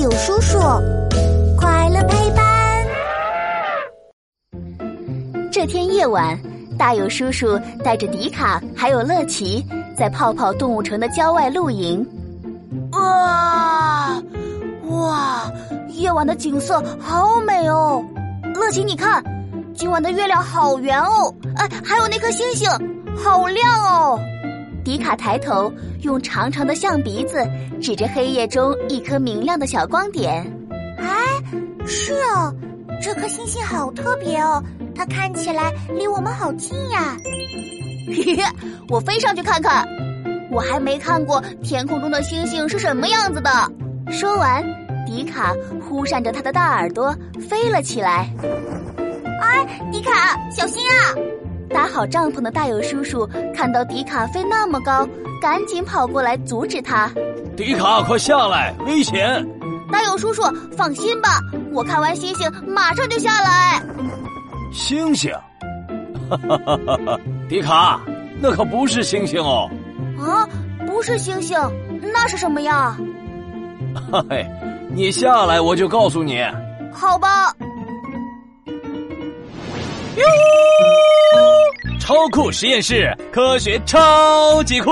友叔叔，快乐陪伴。这天夜晚，大友叔叔带着迪卡还有乐奇，在泡泡动物城的郊外露营。哇哇，夜晚的景色好美哦！乐奇，你看，今晚的月亮好圆哦，哎，还有那颗星星，好亮哦！迪卡抬头，用长长的象鼻子指着黑夜中一颗明亮的小光点。哎，是哦，这颗星星好特别哦，它看起来离我们好近呀。嘿嘿，我飞上去看看。我还没看过天空中的星星是什么样子的。说完，迪卡忽扇着他的大耳朵飞了起来。哎，迪卡，小心啊！搭好帐篷的大友叔叔看到迪卡飞那么高，赶紧跑过来阻止他。迪卡，快下来，危险！大友叔叔，放心吧，我看完星星马上就下来。星星？哈哈哈哈哈！迪卡，那可不是星星哦。啊，不是星星，那是什么呀？嘿，你下来我就告诉你。好吧。哟，超酷实验室，科学超级酷！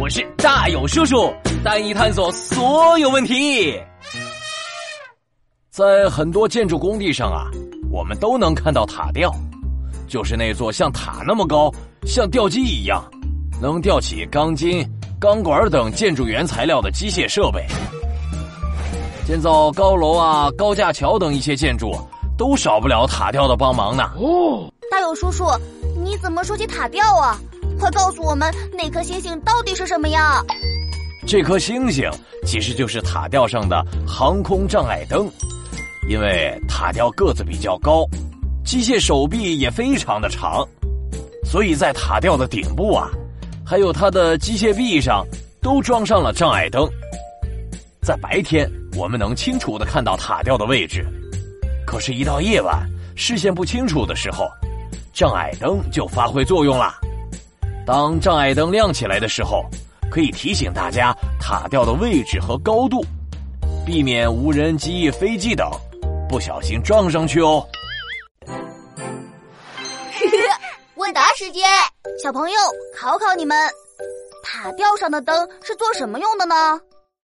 我是大勇叔叔，带你探索所有问题。在很多建筑工地上啊，我们都能看到塔吊，就是那座像塔那么高，像吊机一样。能吊起钢筋、钢管等建筑原材料的机械设备，建造高楼啊、高架桥等一些建筑，都少不了塔吊的帮忙呢。哦，大勇叔叔，你怎么说起塔吊啊？快告诉我们，那颗星星到底是什么呀？这颗星星其实就是塔吊上的航空障碍灯，因为塔吊个子比较高，机械手臂也非常的长，所以在塔吊的顶部啊。还有它的机械臂上都装上了障碍灯，在白天我们能清楚的看到塔吊的位置，可是，一到夜晚视线不清楚的时候，障碍灯就发挥作用了。当障碍灯亮起来的时候，可以提醒大家塔吊的位置和高度，避免无人机、飞机等不小心撞上去哦。问答时间。小朋友，考考你们，塔吊上的灯是做什么用的呢？